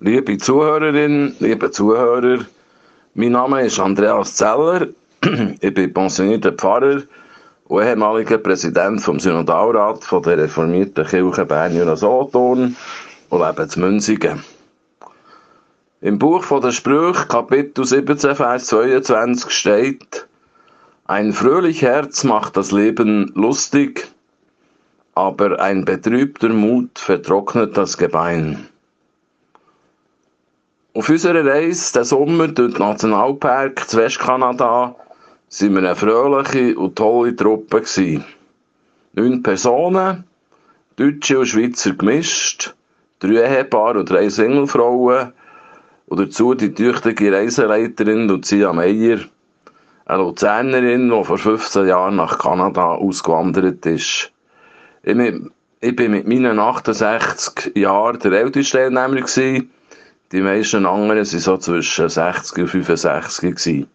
Liebe Zuhörerinnen, liebe Zuhörer, mein Name ist Andreas Zeller. Ich bin pensionierter Pfarrer und ehemaliger Präsident vom Synodalrat von der reformierten Kirche Bern Solothurn und lebe in Münzigen. Im Buch von der Sprüche, Kapitel 17, Vers 22 steht, ein fröhlich Herz macht das Leben lustig, aber ein betrübter Mut vertrocknet das Gebein. Auf unserer Reise den Sommer durch den Nationalpark zu Westkanada sind wir eine fröhliche und tolle Truppe. Neun Personen, Deutsche und Schweizer gemischt, drei Ehepaare und drei Singlefrauen und dazu die tüchtige Reiseleiterin Lucia Meyer, eine Luzernerin, die vor 15 Jahren nach Kanada ausgewandert ist. Ich, ich bin mit meinen 68 Jahren der älteste Teilnehmer gewesen, die meisten anderen waren so zwischen 60 und 65 gewesen.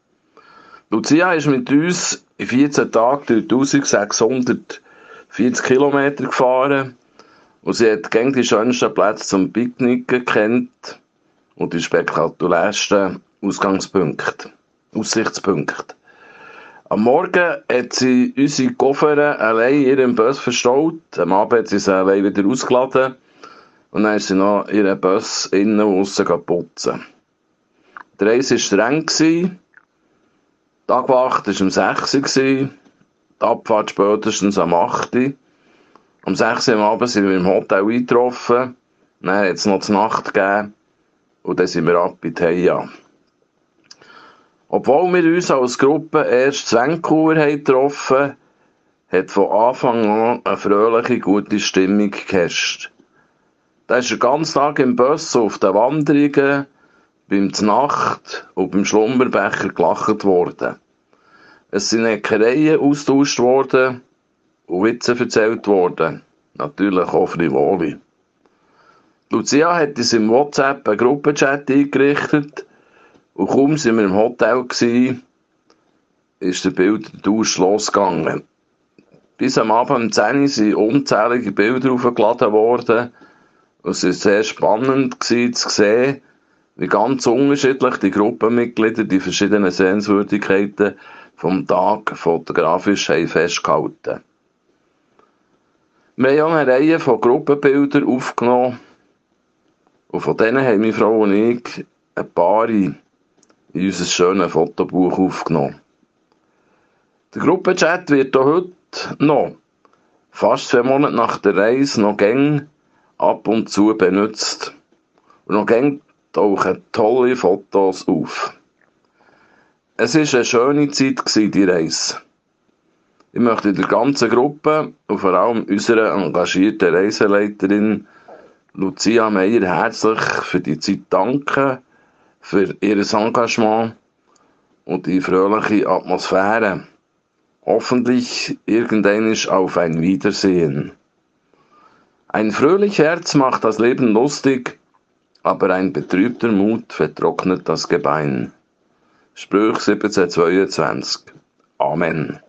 Lucia ist mit uns in 14 Tagen durch 1640 Kilometer gefahren und sie hat gegen die schönsten Plätze zum Picknicken kennt und die spektakulärsten Ausgangspunkte, Aussichtspunkte. Am Morgen hat sie unsere Koffer allein in ihrem Bus verstaut. Am Abend hat sie sie allein wieder ausgeladen und dann ist sie noch ihren Bus innen und aussen putzen. Die Reise war streng. Die Tagwacht war um 6 Uhr, die Abfahrt spätestens am 8 Uhr. Um 6 Uhr am Abend sind wir im Hotel eingetroffen. Dann hat es noch die Nacht gegeben. Und dann sind wir ab in die Heia. Obwohl wir uns als Gruppe erst Vancouver getroffen hat von Anfang an eine fröhliche, gute Stimmung geherrscht. Da ist den ganzen Tag im Bus auf den Wanderungen, beim Nacht und beim Schlummerbecher gelacht worden. Es sind Neckereien austauscht worden und Witze erzählt worden. Natürlich auch frivoli. Lucia hat uns im WhatsApp einen Gruppenchat eingerichtet und kaum sind wir im Hotel gewesen, ist der Bildtausch losgegangen. Bis am Abend um 10 Uhr sind unzählige Bilder aufgeladen worden, es war sehr spannend zu sehen, wie ganz unterschiedlich die Gruppenmitglieder die verschiedenen Sehenswürdigkeiten vom Tag fotografisch haben festgehalten Wir haben eine Reihe von Gruppenbildern aufgenommen und von denen haben meine Frau und ich ein paar in unser schönes Fotobuch aufgenommen. Der Gruppenchat wird auch heute noch, fast zwei Monate nach der Reise, noch gängig ab und zu benutzt. Und noch gern tauchen tolle Fotos auf. Es war eine schöne Zeit, die Reise. Ich möchte der ganzen Gruppe und vor allem unserer engagierten Reiseleiterin Lucia Meyer herzlich für die Zeit danken, für ihr Engagement und die fröhliche Atmosphäre. Hoffentlich irgendwann auf ein Wiedersehen. Ein fröhlich Herz macht das Leben lustig, aber ein betrübter Mut vertrocknet das Gebein. Sprüch 1722. Amen.